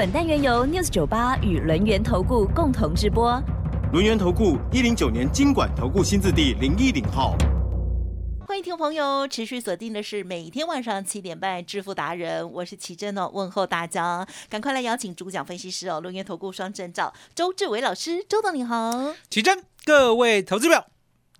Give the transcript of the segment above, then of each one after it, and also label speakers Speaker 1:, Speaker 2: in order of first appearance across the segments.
Speaker 1: 本单元由 News 九八与轮源投顾共同直播。
Speaker 2: 轮源投顾一零九年经管投顾新字第零一零号。
Speaker 3: 欢迎听众朋友持续锁定的是每天晚上七点半《致富达人》，我是奇珍哦，问候大家，赶快来邀请主讲分析师哦，轮源投顾双证照周志伟老师，周董你好，
Speaker 4: 奇珍，各位投资表，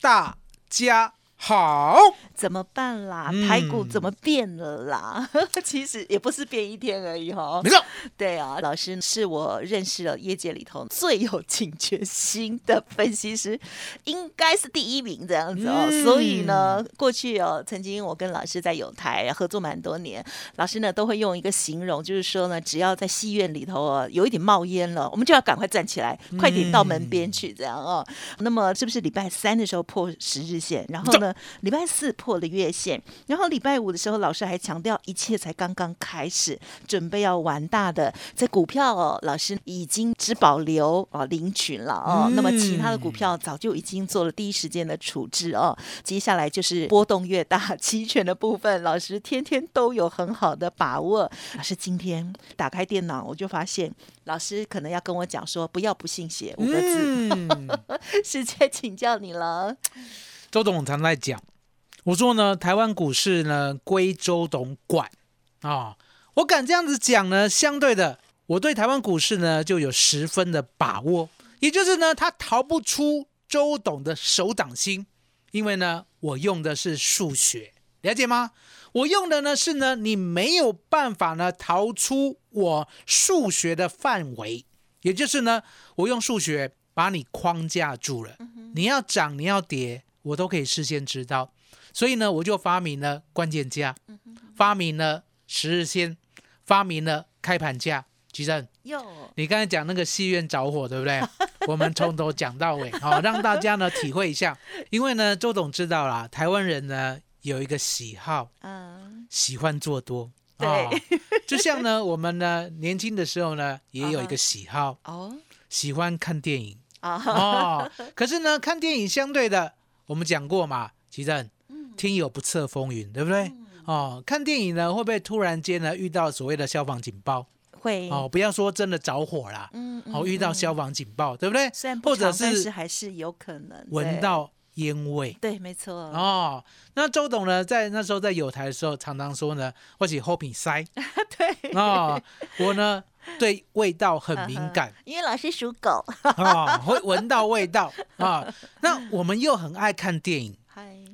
Speaker 4: 大家。好，
Speaker 3: 怎么办啦？
Speaker 4: 嗯
Speaker 3: 台股怎么变了啦？其实也不是变一天而已哈。
Speaker 4: 没错，
Speaker 3: 对啊，老师是我认识了业界里头最有警觉心的分析师，应该是第一名这样子哦。
Speaker 4: 嗯
Speaker 3: 所以呢，过去哦，曾经我跟老师在有台合作蛮多年，老师呢都会用一个形容，就是说呢，只要在戏院里头哦有一点冒烟了，我们就要赶快站起来，快点到门边去这样哦。那么是不是礼拜三的时候破十日线，然后呢，礼拜四破了月线，然后礼拜五的时候，老师还强调一切才刚刚开始，准备要玩大的。在股票哦，老师已经只保留哦领取了哦，
Speaker 4: 嗯
Speaker 3: 那么其他的股票早就已经做了第一时间的处置哦。接下来就是波动越大，期权的部分，老师天天都有很好的把握。老师今天打开电脑，我就发现老师可能要跟我讲说，不要不信邪五个字，
Speaker 4: 嗯，
Speaker 3: 是在请教你了。
Speaker 4: 周董常在讲，我说呢，台湾股市呢归周董管啊、我敢这样子讲呢，相对的，我对台湾股市呢就有十分的把握，也就是呢，他逃不出周董的手掌心，因为呢，我用的是数学，了解吗？我用的呢是呢，你没有办法呢逃出我数学的范围，也就是呢，我用数学把你框架住了，你要涨你要跌，我都可以事先知道，所以呢，我就发明了关键价，发明了十日线，发明了开盘价。吉正，
Speaker 3: 哟，
Speaker 4: 你刚才讲那个戏院着火，对不对？我们从头讲到尾，好、让大家呢体会一下。因为呢，周董知道啦，台湾人呢有一个喜好，
Speaker 3: 嗯，
Speaker 4: 喜欢做多。
Speaker 3: 对
Speaker 4: 哦就像呢，我们呢年轻的时候呢，也有一个喜好，
Speaker 3: 哦
Speaker 4: 喜欢看电影
Speaker 3: 啊，
Speaker 4: 哦。可是呢，看电影相对的，我们讲过嘛，其正，
Speaker 3: 嗯
Speaker 4: 天有不测风云，对不对？哦，看电影呢，会不会突然间呢遇到所谓的消防警报？
Speaker 3: 会
Speaker 4: 哦，不要说真的着火啦，
Speaker 3: 嗯
Speaker 4: 哦，遇到消防警报，对不对？
Speaker 3: 虽然不
Speaker 4: 或者
Speaker 3: 是
Speaker 4: 是
Speaker 3: 还是有可能
Speaker 4: 闻到烟味。
Speaker 3: 对，对没错，
Speaker 4: 哦，那周董呢，在那时候在有台的时候，常常说呢，我起后品塞
Speaker 3: 对，
Speaker 4: 哦，我呢 对味道很敏感。
Speaker 3: 因为老师属狗，
Speaker 4: 啊、会闻到味道。啊、那我们又很爱看电影，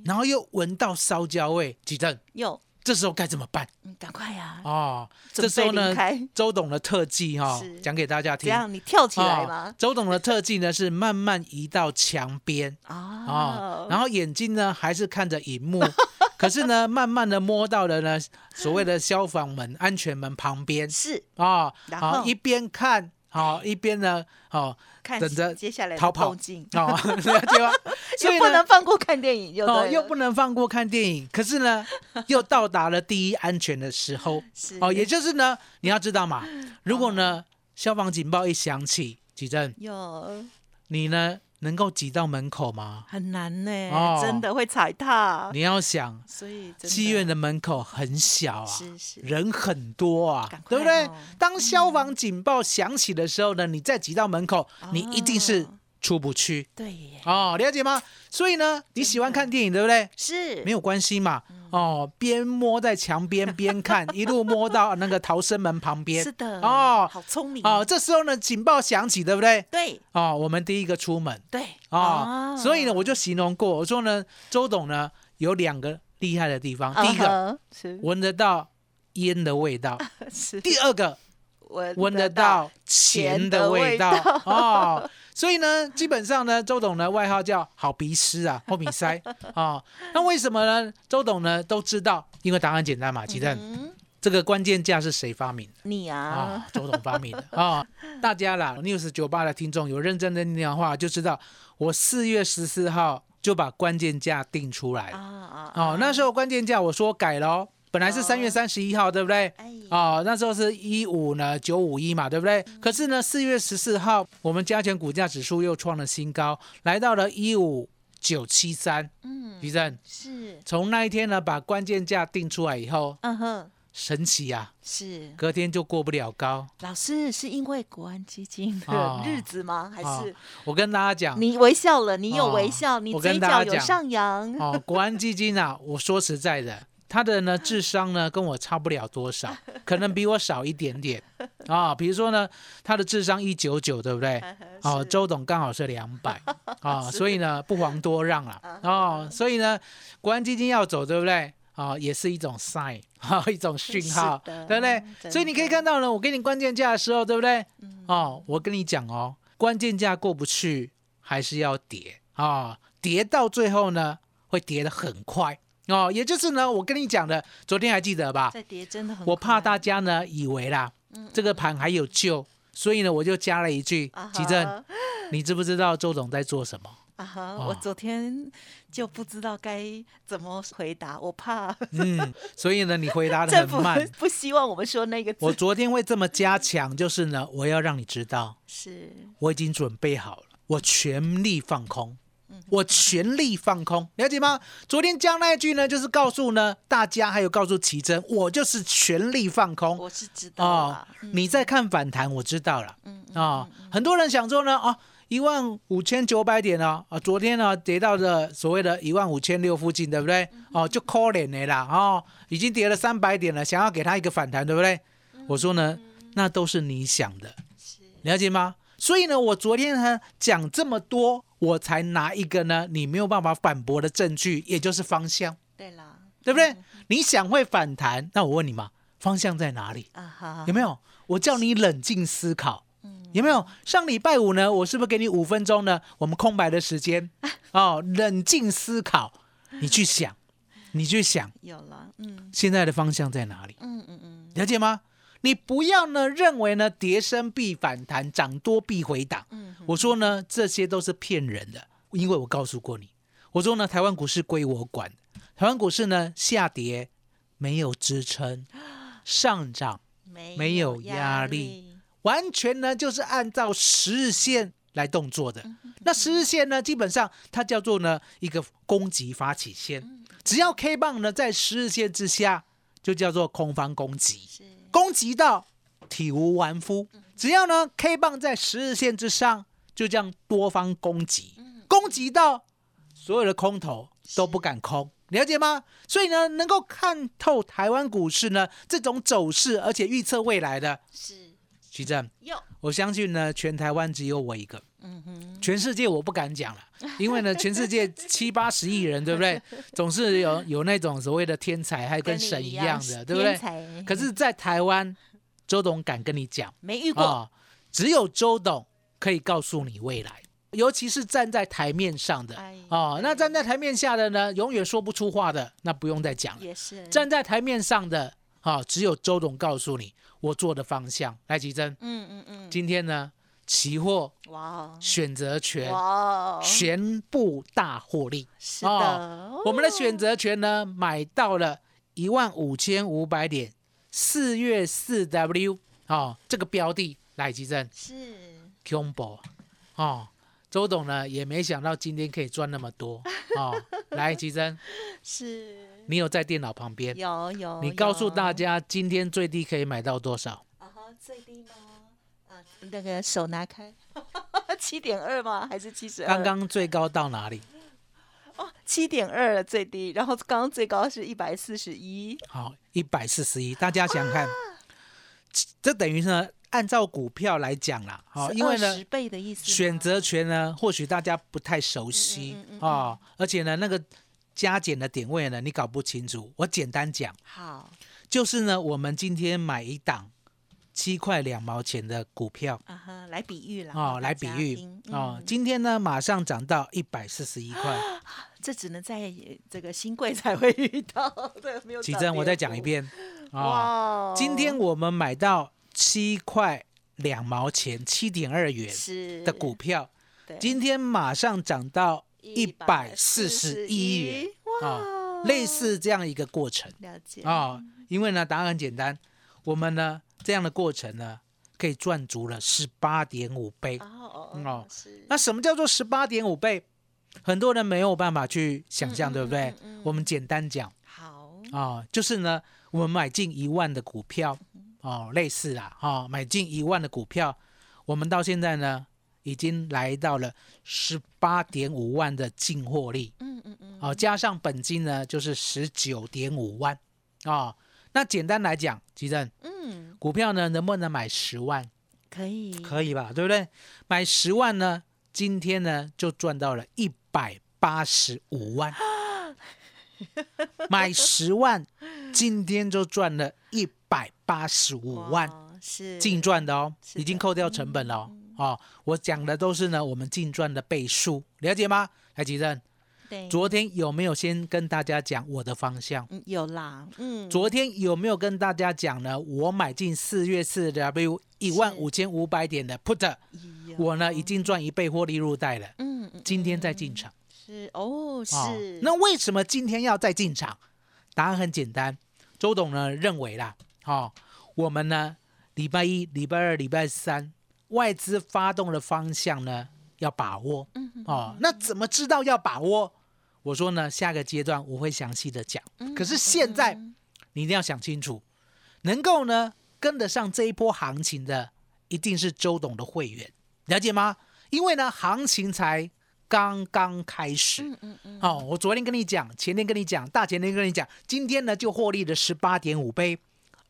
Speaker 4: 然后又闻到烧焦味，几正，
Speaker 3: 哟，
Speaker 4: 这时候该怎么办？
Speaker 3: 嗯赶快呀，
Speaker 4: 哦，这时候呢周董的特技哈、
Speaker 3: 是
Speaker 4: 讲给大家听。
Speaker 3: 这样？你跳起来
Speaker 4: 哦
Speaker 3: 吗？
Speaker 4: 周董的特技呢是慢慢移到墙边啊、
Speaker 3: 啊
Speaker 4: 然后眼睛呢还是看着荧幕，可是呢慢慢的摸到了呢所谓的消防门、安全门旁边
Speaker 3: 是
Speaker 4: 啊，
Speaker 3: 然
Speaker 4: 好、
Speaker 3: 后
Speaker 4: 一边看好、一边呢好
Speaker 3: 看
Speaker 4: 等着
Speaker 3: 接下来
Speaker 4: 逃跑哦，了解吗？所以
Speaker 3: 又不能。放过看电影，就
Speaker 4: 哦，又不能放过看电影，可是呢，又到达了第一安全的时候。
Speaker 3: 是
Speaker 4: 哦，也就是呢，你要知道嘛，如果呢消防警报一响起，几正，
Speaker 3: 有
Speaker 4: 你呢能够挤到门口吗？
Speaker 3: 很难呢，
Speaker 4: 哦。
Speaker 3: 真的会踩踏，
Speaker 4: 你要想，
Speaker 3: 所以
Speaker 4: 戏院的门口很小啊，
Speaker 3: 是是。
Speaker 4: 人很多啊对不对？
Speaker 3: 哦？
Speaker 4: 当消防警报响起的时候呢，你再挤到门口，你一定是
Speaker 3: 哦
Speaker 4: 出不去。
Speaker 3: 对耶，
Speaker 4: 哦，了解吗？所以呢，你喜欢看电影，对不对？
Speaker 3: 是。
Speaker 4: 没有关系嘛，
Speaker 3: 嗯。
Speaker 4: 哦，边摸在墙边 边看，一路摸到那个逃生门旁边。
Speaker 3: 是，的
Speaker 4: 哦。
Speaker 3: 好聪明。
Speaker 4: 哦，这时候呢，警报响起，对不对？
Speaker 3: 对。
Speaker 4: 哦，我们第一个出门。
Speaker 3: 对。
Speaker 4: 哦，所以呢，我就形容过，我说呢，周董呢有两个厉害的地方，第一个闻得到烟的味道，
Speaker 3: 是。
Speaker 4: 第二个
Speaker 3: 闻
Speaker 4: 闻得到钱的味道。
Speaker 3: 钱的味道。
Speaker 4: 哦。所以呢，基本上呢，周董呢外号叫好鼻师啊，后鼻塞啊、哦。那为什么呢？周董呢都知道，因为答案简单嘛，其实
Speaker 3: 嗯
Speaker 4: 这个关键价是谁发明的？
Speaker 3: 你啊
Speaker 4: 啊，，周董发明的啊！大家啦，news 九八的听众有认真的听的话，就知道我四月十四号就把关键价定出来
Speaker 3: 啊
Speaker 4: 了。
Speaker 3: 啊
Speaker 4: 哦，那时候关键价我说改了哦，本来是三月三十一号，对不对？
Speaker 3: 哎
Speaker 4: 哦，那时候是一五呢九五一嘛，对不对？可是呢，四月十四号我们加权股价指数又创了新高，来到了一五九七三。
Speaker 3: 嗯
Speaker 4: 徐正，
Speaker 3: 是
Speaker 4: 从那一天呢把关键价定出来以后，
Speaker 3: 嗯哼
Speaker 4: 神奇啊，
Speaker 3: 是
Speaker 4: 隔天就过不了高。
Speaker 3: 老师是因为国安基金的
Speaker 4: 哦
Speaker 3: 日子吗？还
Speaker 4: 哦
Speaker 3: 是
Speaker 4: 我跟大家讲，
Speaker 3: 你微笑了？你有
Speaker 4: 哦
Speaker 3: 微笑，你嘴角有上扬。
Speaker 4: 哦，国安基金啊，我说实在的，他的呢智商呢跟我差不了多少，可能比我少一点点啊。比如说呢，他的智商一九九，对不对？哦，周董刚好是两百 啊，所以呢不遑多让了哦。所以呢，国安基金要走，对不对？啊，也是一种 sign，哈、一种讯号，对不对？所以你可以看到呢，我给你关键价的时候，对不对？
Speaker 3: 嗯
Speaker 4: 哦，我跟你讲哦，关键价过不去，还是要跌啊、跌到最后呢，会跌得很快哦。也就是呢，我跟你讲的，昨天还记得吧？
Speaker 3: 在跌真的很，
Speaker 4: 我怕大家呢以为啦，这个盘还有救，所以呢，我就加了一句
Speaker 3: 啊：
Speaker 4: 正，你知不知道周总在做什么？
Speaker 3: 啊哈，
Speaker 4: 哦
Speaker 3: 我昨天就不知道该怎么回答，我怕
Speaker 4: 嗯，所以呢，你回答的很慢。
Speaker 3: 不希望我们说那个字。
Speaker 4: 我昨天会这么加强，就是呢，我要让你知道，
Speaker 3: 是
Speaker 4: 我已经准备好了，我全力放空，
Speaker 3: 嗯
Speaker 4: 我全力放空，了解吗？昨天讲那一句呢，就是告诉呢大家，还有告诉奇珍，我就是全力放空
Speaker 3: 我是知道
Speaker 4: 哦。
Speaker 3: 嗯
Speaker 4: 你在看反弹，我知道了
Speaker 3: 嗯
Speaker 4: 啊、很多人想说呢，哦，一万五千九百点哦，啊，昨天呢跌到了所谓的一万五千六附近，对不对？
Speaker 3: 嗯
Speaker 4: 哦，就可怜的啦，哦，已经跌了三百点了，想要给他一个反弹，对不对？我说呢，那都是你想的，了解吗？所以呢，我昨天呢讲这么多，我才拿一个呢你没有办法反驳的证据，也就是方向，
Speaker 3: 对啦，
Speaker 4: 对不对？你想会反弹，那我问你嘛，方向在哪里？
Speaker 3: 啊哈，
Speaker 4: 有没有？我叫你冷静思考，有没有？上礼拜五呢，我是不是给你五分钟呢？我们空白的时间 哦，冷静思考，你去想，你去想
Speaker 3: 有了，嗯
Speaker 4: 现在的方向在哪里？
Speaker 3: 嗯嗯嗯，
Speaker 4: 了解吗？你不要呢认为呢跌升必反弹，涨多必回档。
Speaker 3: 嗯
Speaker 4: 我说呢这些都是骗人的，因为我告诉过你，我说呢台湾股市归我管，台湾股市呢下跌没有支撑，上涨
Speaker 3: 没
Speaker 4: 没有压力，完全呢就是按照十日线来动作的。那十日线呢，基本上它叫做呢一个攻击发起线，只要 K 棒呢在十日线之下，就叫做空方攻击，攻击到体无完肤。只要呢 K 棒在十日线之上，就这样多方攻击，攻击到所有的空头都不敢空。了解吗？所以呢，能够看透台湾股市呢这种走势，而且预测未来的，
Speaker 3: 是
Speaker 4: 徐正，
Speaker 3: 有，
Speaker 4: 我相信呢，全台湾只有我一个，
Speaker 3: 嗯哼，
Speaker 4: 全世界我不敢讲了，因为呢，全世界七八十亿人，对不对？总是有 有那种所谓的天才，还跟神一
Speaker 3: 样
Speaker 4: 样的，对不对？可是，在台湾，周董敢跟你讲
Speaker 3: 没遇过，
Speaker 4: 啊、只有周董可以告诉你未来，尤其是站在台面上的
Speaker 3: 哎
Speaker 4: 哦。那站在台面下的呢，永远说不出话的，那不用再讲了。
Speaker 3: 也是。
Speaker 4: 站在台面上的啊、只有周董告诉你我做的方向。来，吉珍，
Speaker 3: 嗯嗯嗯，
Speaker 4: 今天呢，期货
Speaker 3: 哇哦，
Speaker 4: 选择权
Speaker 3: 哇哦，
Speaker 4: 全部大获利。
Speaker 3: 是的，
Speaker 4: 我们的选择权呢，买到了一万五千五百点，四月四 W 哦，这个标的来吉珍。
Speaker 3: 是
Speaker 4: combo 哦，周董呢也没想到今天可以赚那么多哦。来，吉珍，
Speaker 3: 是，
Speaker 4: 你有在电脑旁边，
Speaker 3: 有有，
Speaker 4: 你告诉大家今天最低可以买到多少？
Speaker 3: 啊哈，最低吗？啊，那个手拿开，七点二吗？还是七十二？
Speaker 4: 刚刚最高到哪里？
Speaker 3: 哦，七点二最低，然后刚刚最高是一百四十一，
Speaker 4: 好，一百四十一，大家想想看，这等于呢，按照股票来讲啦，好、因为呢
Speaker 3: 十，倍的意思，
Speaker 4: 选择权呢，或许大家不太熟悉
Speaker 3: 嗯嗯嗯嗯
Speaker 4: 哦，而且呢，那个加减的点位呢，你搞不清楚。我简单讲，
Speaker 3: 好
Speaker 4: 就是呢，我们今天买一档七块两毛钱的股票
Speaker 3: 啊哈，来比喻啦，
Speaker 4: 哦，来比喻
Speaker 3: 听
Speaker 4: 哦
Speaker 3: 嗯，
Speaker 4: 今天呢马上涨到一百四十一块。
Speaker 3: 这只能在这个新贵才会遇到，对，没有。
Speaker 4: 奇珍，我再讲一，遍，啊。今天我们买到七块两毛钱，七点二元的股票，今天马上涨到一百四十一元
Speaker 3: 哇
Speaker 4: 啊，类似这样一个过程
Speaker 3: 了解
Speaker 4: 啊。因为呢，答案很简单，我们呢这样的过程呢，可以赚足了十八点五倍。
Speaker 3: 哦
Speaker 4: 哦
Speaker 3: 哦是
Speaker 4: 那什么叫做十八点五倍？很多人没有办法去想象，对不对？
Speaker 3: 嗯嗯
Speaker 4: 我们简单讲
Speaker 3: 好
Speaker 4: 啊、就是呢，我们买进一万的股票，哦，类似啦，哈、买进一万的股票，我们到现在呢，已经来到了十八点五万的净获利，
Speaker 3: 嗯嗯嗯
Speaker 4: 哦，加上本金呢，就是十九点五万，哦，那简单来讲，吉正，
Speaker 3: 嗯
Speaker 4: 股票呢能不能买十万？
Speaker 3: 可以
Speaker 4: 可以吧？对不对？买十万呢，今天呢就赚到了一百八十五万。买十万，今天就赚了一百八十五万，
Speaker 3: 是。
Speaker 4: 净赚的哦，
Speaker 3: 的。
Speaker 4: 已经扣掉成本了哦。哦我讲的都是呢我们净赚的倍数，了解吗？来，吉正，
Speaker 3: 对。
Speaker 4: 昨天有没有先跟大家讲我的方向？
Speaker 3: 嗯有啦嗯。
Speaker 4: 昨天有没有跟大家讲呢？我买进四月四 W 一万五千五百点的 put，
Speaker 3: 有。
Speaker 4: 我呢已经赚一倍获利入袋了，
Speaker 3: 嗯嗯
Speaker 4: 今天再进场。
Speaker 3: 是哦是
Speaker 4: 哦那为什么今天要再进场？答案很简单，周董呢认为啦，哦，我们呢礼拜一、礼拜二、礼拜三外资发动的方向呢要把握，
Speaker 3: 嗯
Speaker 4: 哦，那怎么知道要把握？我说呢，下个阶段我会详细的讲。
Speaker 3: 嗯
Speaker 4: 可是现在你一定要想清楚，能够呢跟得上这一波行情的，一定是周董的会员，了解吗？因为呢，行情才刚刚开始。
Speaker 3: 嗯嗯嗯。
Speaker 4: 哦，我昨天跟你讲，前天跟你讲，大前天跟你讲，今天呢就获利了十八点五倍，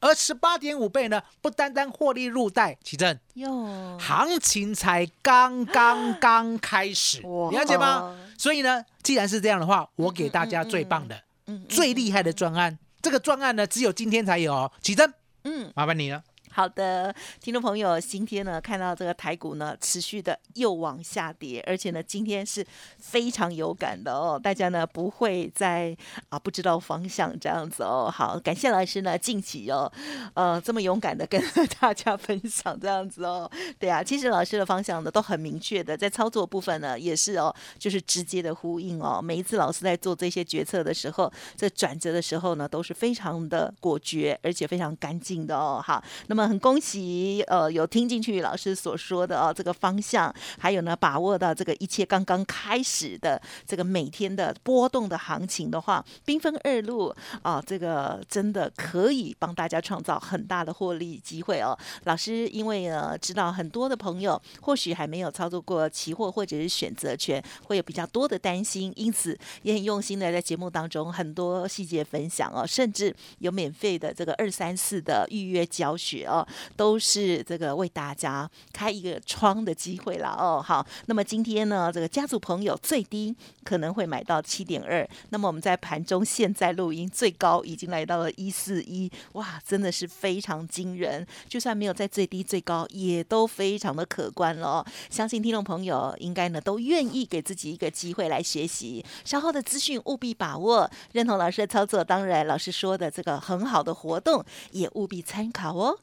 Speaker 4: 而十八点五倍呢，不单单获利入袋，奇正，
Speaker 3: 哟。
Speaker 4: 行情才刚刚刚开始，
Speaker 3: 你
Speaker 4: 了解吗？所以呢，既然是这样的话，我给大家最棒的、
Speaker 3: 嗯嗯
Speaker 4: 最厉害的专案，这个专案呢，只有今天才有哦，奇正，
Speaker 3: 嗯。
Speaker 4: 麻烦你了。
Speaker 3: 好的，听众朋友，今天呢看到这个台股呢持续的又往下跌，而且呢今天是非常有感的哦，大家呢不会再啊不知道方向这样子哦。好，感谢老师呢近期哦，呃这么勇敢的跟大家分享这样子哦。对啊，其实老师的方向呢都很明确的，在操作部分呢也是哦，就是直接的呼应哦。每一次老师在做这些决策的时候，在转折的时候呢都是非常的果决，而且非常干净的哦。好，那么很恭喜呃有听进去老师所说的哦这个方向，还有呢把握到这个一切刚刚开始的这个每天的波动的行情的话，兵分二路啊、这个真的可以帮大家创造很大的获利机会哦。老师因为呃知道很多的朋友或许还没有操作过期货或者是选择权，会有比较多的担心，因此也很用心的在节目当中很多细节分享哦，甚至有免费的这个二三四的预约教学哦，都是这个为大家开一个窗的机会了哦。好，那么今天呢，这个家族朋友最低可能会买到七点二，那么我们在盘中现在录音最高已经来到了一四一，哇，真的是非常惊人，就算没有在最低最高，也都非常的可观了。相信听众朋友应该呢都愿意给自己一个机会来学习，稍后的资讯务必把握，认同老师的操作，当然老师说的这个很好的活动也务必参考哦。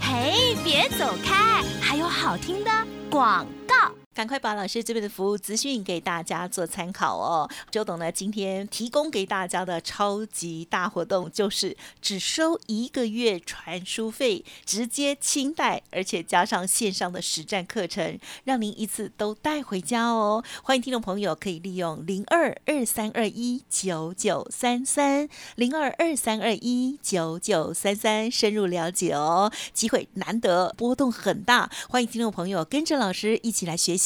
Speaker 1: 嘿，别走开，还有好听的广告。
Speaker 3: 赶快把老师这边的服务资讯给大家做参考哦。周董呢，今天提供给大家的超级大活动就是只收一个月传输费，直接清代，而且加上线上的实战课程，让您一次都带回家哦。欢迎听众朋友可以利用零二二三二一九九三三零二二三二一九九三三深入了解哦。机会难得，波动很大，欢迎听众朋友跟着老师一起来学习。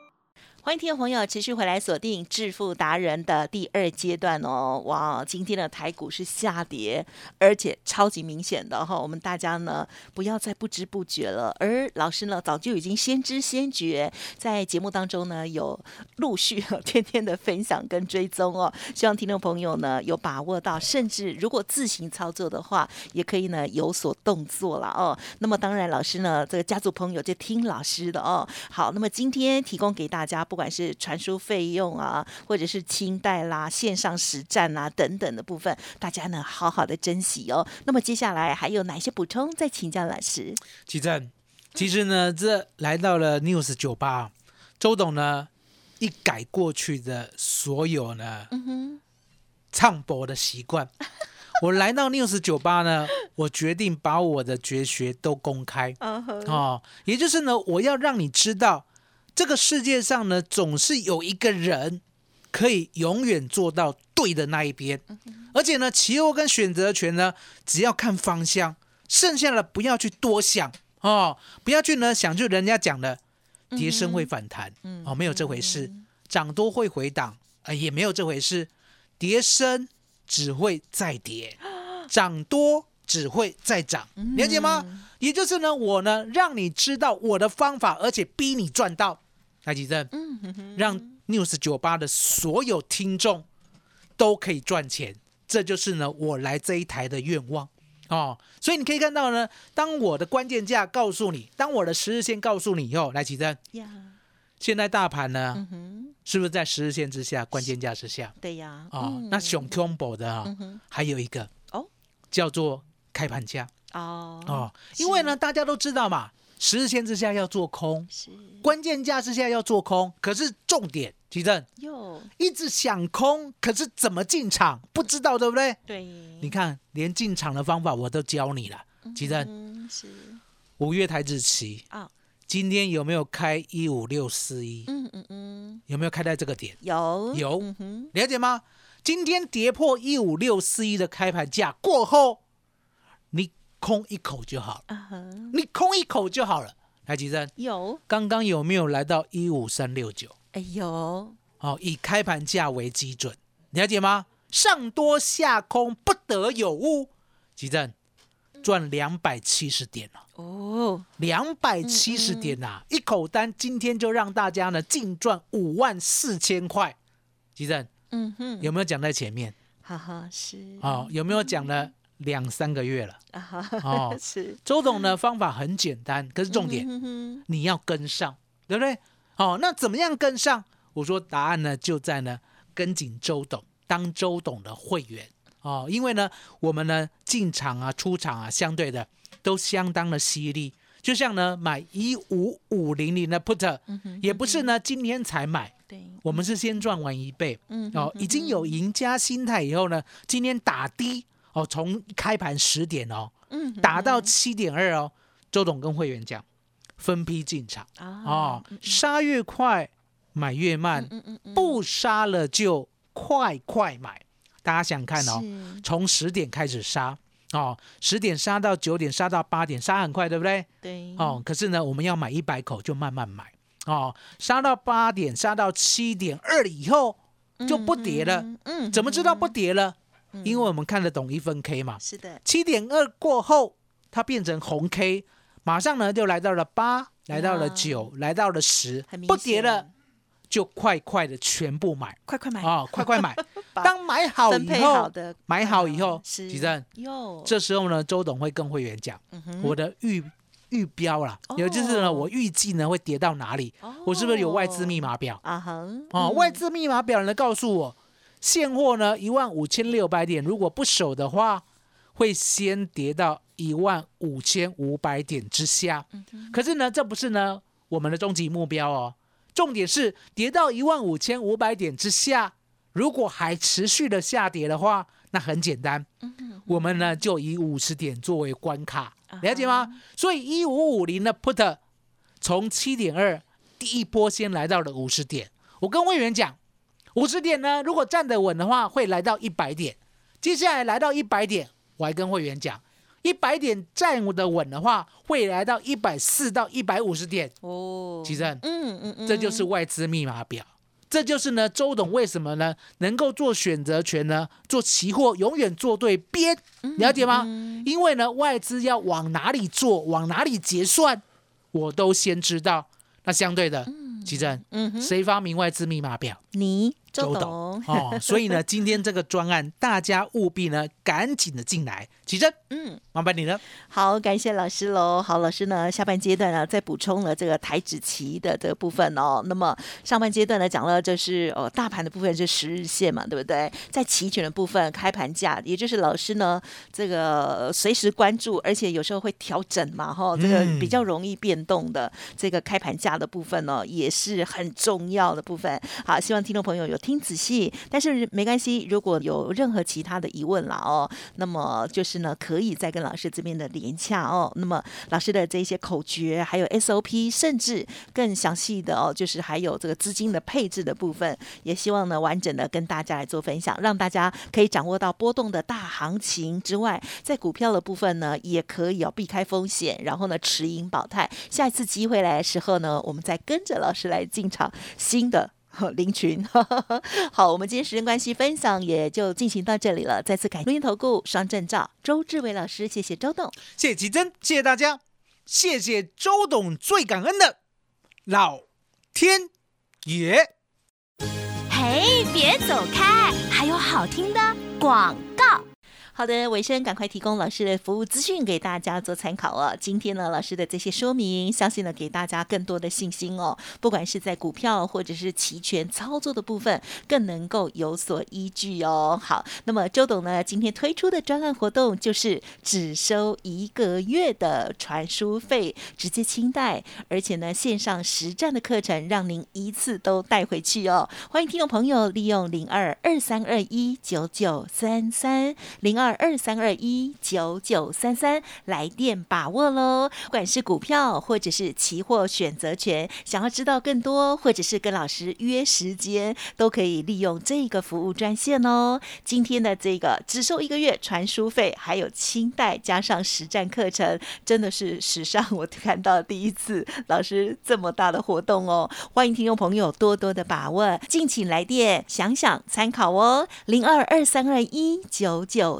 Speaker 3: 欢迎听众朋友持续回来锁定致富达人的第二阶段哦！哇，今天的台股是下跌，而且超级明显的哈。我们大家呢不要再不知不觉了，而老师呢早就已经先知先觉，在节目当中呢有陆续天天的分享跟追踪哦。希望听众朋友呢有把握到，甚至如果自行操作的话，也可以呢有所动作了哦。那么当然，老师呢这个家族朋友就听老师的哦。好，那么今天提供给大家。不管是传输费用啊，或者是清代啦、线上实战啊等等的部分，大家呢好好的珍惜哦。那么接下来还有哪些补充？再请教老师。
Speaker 4: 其实呢，这来到了 News 酒吧，周董呢一改过去的所有呢，嗯哼，唱播的习惯，我来到 News 酒吧呢，我决定把我的绝学都公开，哦，也就是呢，我要让你知道。这个世界上呢，总是有一个人可以永远做到对的那一边，而且呢，期货跟选择权呢，只要看方向，剩下的不要去多想哦，不要去呢想就人家讲的跌升会反弹。哦，没有这回事；涨多会回档啊，也没有这回事。跌升只会再跌，涨多只会再涨，了解吗？也就是呢，我呢让你知道我的方法，而且逼你赚到。来，吉正，让 News 酒吧的所有听众都可以赚钱，这就是呢我来这一台的愿望哦。所以你可以看到呢，当我的关键价告诉你，当我的十日线告诉你以后，来，吉正，现在大盘呢，是不是在十日线之下，关键价之下？
Speaker 3: 对呀。
Speaker 4: 哦，那熊 combo 的啊，还有一个哦，叫做开盘价。哦哦，因为呢，大家都知道嘛。十日线之下要做空，是关键价之下要做空。可是重点，吉正哟，一直想空，可是怎么进场不知道，对不对？
Speaker 3: 对，
Speaker 4: 你看连进场的方法我都教你了，吉正是五月台子期啊，今天有没有开一五六四一？嗯嗯嗯，有没有开在这个点？
Speaker 3: 有
Speaker 4: 有，了解吗？今天跌破一五六四一的开盘价过后，你。空一口就好了，你空一口就好了。台积电
Speaker 3: 有，
Speaker 4: 刚刚有没有来到一五三六九？
Speaker 3: 哎呦，
Speaker 4: 好，以开盘价为基准，了解吗？上多下空不得有误。吉正赚两百七十点了哦，两百七十点呐，一口单今天就让大家呢净赚五万四千块。吉正，嗯哼，有没有讲在前面？
Speaker 3: 哈哈，是。
Speaker 4: 哦，有没有讲呢？两三个月了。哦，是。周董的方法很简单，可是重点你要跟上，对不对？哦，那怎么样跟上？我说答案呢就在呢跟紧周董，当周董的会员。哦，因为呢我们呢进场啊出场啊相对的都相当的犀利，就像呢买一五五零零的 put，也不是呢今天才买，对，我们是先赚完一倍，哦，已经有赢家心态以后呢，今天打低。哦，从开盘十点哦，嗯，打到七点二哦，周董跟会员讲，分批进场哦，杀越快买越慢，嗯嗯嗯，不杀了就快快买。大家想看哦，从十点开始杀哦，十点杀到九点，杀到八点，杀很快，对不对？
Speaker 3: 对。
Speaker 4: 哦，可是呢，我们要买一百口就慢慢买哦，杀到八点，杀到七点二以后就不跌了。嗯，怎么知道不跌了？因为我们看得懂一分 K 嘛，
Speaker 3: 是的，
Speaker 4: 七点二过后，它变成红 K，马上呢就来到了八，来到了九，来到了十，不跌了，就快快的全部买，
Speaker 3: 快快买。啊，
Speaker 4: 快快买。当买好以后，买好以后，吉正，这时候呢，周董会跟会员讲，我的预预标啦，也就是呢，我预计呢会跌到哪里，我是不是有外资密码表？啊？哼，哦，外资密码表呢告诉我。现货呢，一万五千六百点，如果不守的话，会先跌到一万五千五百点之下。可是呢，这不是呢我们的终极目标哦。重点是跌到一万五千五百点之下，如果还持续的下跌的话，那很简单，我们呢就以五十点作为关卡，了解吗？所以一五五零的 put 从七点二第一波先来到了五十点，我跟会员讲，五十点呢如果站得稳的话，会来到一百点，接下来来到一百点，我还跟会员讲。一百点站得稳的话，会来到一百四到一百五十点
Speaker 3: 哦，
Speaker 4: 其正，
Speaker 3: 嗯嗯嗯，
Speaker 4: 这就是外资密码表。这就是呢，周董为什么呢能够做选择权呢？做期货永远做对边，了解吗？因为呢，外资要往哪里做，往哪里结算，我都先知道。那相对的，奇正，
Speaker 3: 嗯，
Speaker 4: 谁发明外资密码表？
Speaker 3: 你
Speaker 4: 周董哦，所以呢，今天这个专案，大家务必呢赶紧的进来。奇正，
Speaker 3: 嗯，
Speaker 4: 麻烦你了。
Speaker 3: 好，感谢老师喽。好，老师呢，下半阶段呢，再补充了这个台指期的这个部分哦。那么上半阶段呢，讲了就是哦大盘的部分是十日线嘛，对不对？在期权的部分，开盘价，也就是老师呢这个随时关注，而且有时候会调整嘛，哈，这个比较容易变动的这个开盘价的部分呢，也是很重要的部分。好，希望听众朋友有听仔细，但是没关系，如果有任何其他的疑问啦哦，那么就是呢，可以再跟老师这边的连洽哦。那么老师的这些口诀，还有 SOP，甚至更详细的哦，就是还有这个资金的配置的部分，也希望呢完整的跟大家来做分享，让大家可以掌握到波动的大行情之外，在股票的部分呢，也可以哦避开风险，然后呢持盈保泰。下一次机会来的时候呢，我们再跟着老师来进场新的。林群，好，我们今天时间关系，分享也就进行到这里了。再次感谢录音投顾双证照周志伟老师，谢谢周董，
Speaker 4: 谢谢吉珍，谢谢大家，谢谢周董，最感恩的老天爷。
Speaker 1: 嘿，别走开，还有好听的广告。
Speaker 3: 好的，尾声赶快提供老师的服务资讯给大家做参考哦。今天呢，老师的这些说明，相信呢给大家更多的信心哦。不管是在股票或者是期权操作的部分，更能够有所依据哦。好，那么周董呢今天推出的专案活动就是只收一个月的传输费，直接清代，而且呢线上实战的课程让您一次都带回去哦。欢迎听众朋友利用零二二三二一九九三三零二。二二三二一九九三三来电把握喽！不管是股票或者是期货选择权，想要知道更多，或者是跟老师约时间，都可以利用这个服务专线哦。今天的这个只收一个月传输费，还有清代加上实战课程，真的是史上我看到第一次老师这么大的活动哦！欢迎听众朋友多多的把握，敬请来电想想参考哦，零二二三二一九九